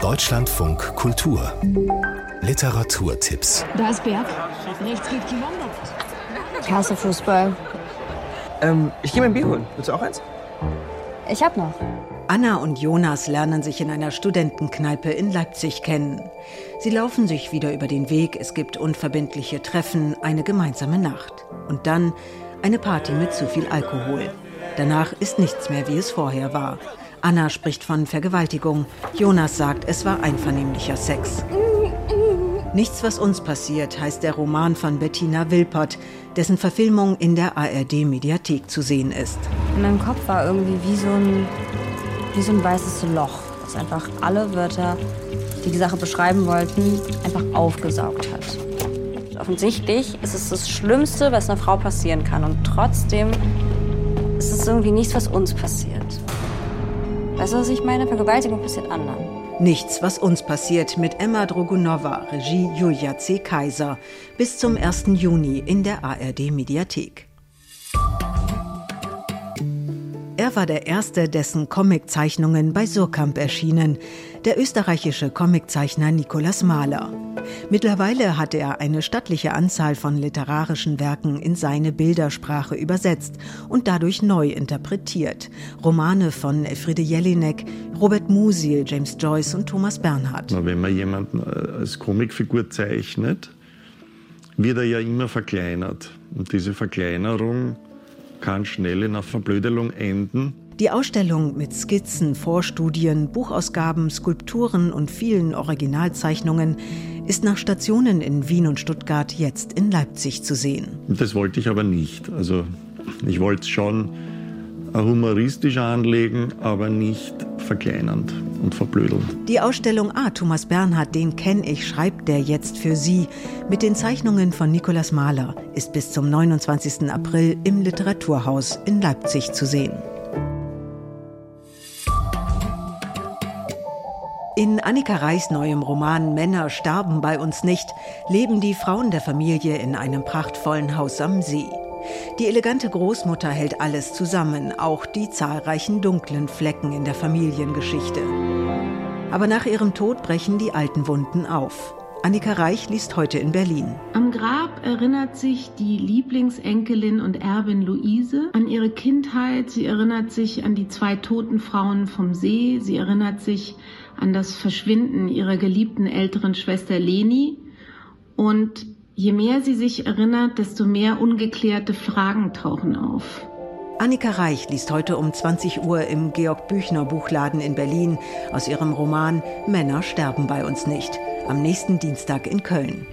Deutschlandfunk Kultur Literaturtipps. Da ist Berg. Rechts geht Kilometer. Ich hasse Fußball. Ähm, ich gehe mir ein Bier holen. Willst du auch eins? Ich hab noch. Anna und Jonas lernen sich in einer Studentenkneipe in Leipzig kennen. Sie laufen sich wieder über den Weg, es gibt unverbindliche Treffen, eine gemeinsame Nacht. Und dann eine Party mit zu viel Alkohol. Danach ist nichts mehr, wie es vorher war. Anna spricht von Vergewaltigung. Jonas sagt, es war einvernehmlicher Sex. Nichts, was uns passiert, heißt der Roman von Bettina Wilpert, dessen Verfilmung in der ARD-Mediathek zu sehen ist. In meinem Kopf war irgendwie wie so ein, wie so ein weißes Loch, das einfach alle Wörter, die die Sache beschreiben wollten, einfach aufgesaugt hat. Offensichtlich ist es das Schlimmste, was einer Frau passieren kann. Und trotzdem ist es irgendwie nichts, was uns passiert. Was ich meine? Vergewaltigung passiert anderen. Nichts, was uns passiert mit Emma Drogunova, Regie Julia C. Kaiser. Bis zum 1. Juni in der ARD Mediathek. Er war der Erste, dessen Comiczeichnungen bei Surkamp erschienen, der österreichische Comiczeichner Nikolaus Mahler. Mittlerweile hat er eine stattliche Anzahl von literarischen Werken in seine Bildersprache übersetzt und dadurch neu interpretiert. Romane von Elfriede Jelinek, Robert Musil, James Joyce und Thomas Bernhard. Wenn man jemanden äh, als Comicfigur zeichnet, wird er ja immer verkleinert. Und diese Verkleinerung kann schnell in einer Verblödelung enden. Die Ausstellung mit Skizzen, Vorstudien, Buchausgaben, Skulpturen und vielen Originalzeichnungen ist nach Stationen in Wien und Stuttgart jetzt in Leipzig zu sehen. Das wollte ich aber nicht. Also ich wollte es schon humoristisch anlegen, aber nicht verkleinernd und verblödelnd. Die Ausstellung A. Thomas Bernhard, den kenne ich, schreibt der jetzt für Sie mit den Zeichnungen von Nikolaus Mahler, ist bis zum 29. April im Literaturhaus in Leipzig zu sehen. In Annika Reichs neuem Roman Männer starben bei uns nicht leben die Frauen der Familie in einem prachtvollen Haus am See. Die elegante Großmutter hält alles zusammen, auch die zahlreichen dunklen Flecken in der Familiengeschichte. Aber nach ihrem Tod brechen die alten Wunden auf. Annika Reich liest heute in Berlin. Am Grab erinnert sich die Lieblingsenkelin und Erbin Luise an ihre Kindheit. Sie erinnert sich an die zwei toten Frauen vom See. Sie erinnert sich an das Verschwinden ihrer geliebten älteren Schwester Leni. Und je mehr sie sich erinnert, desto mehr ungeklärte Fragen tauchen auf. Annika Reich liest heute um 20 Uhr im Georg Büchner Buchladen in Berlin aus ihrem Roman Männer sterben bei uns nicht, am nächsten Dienstag in Köln.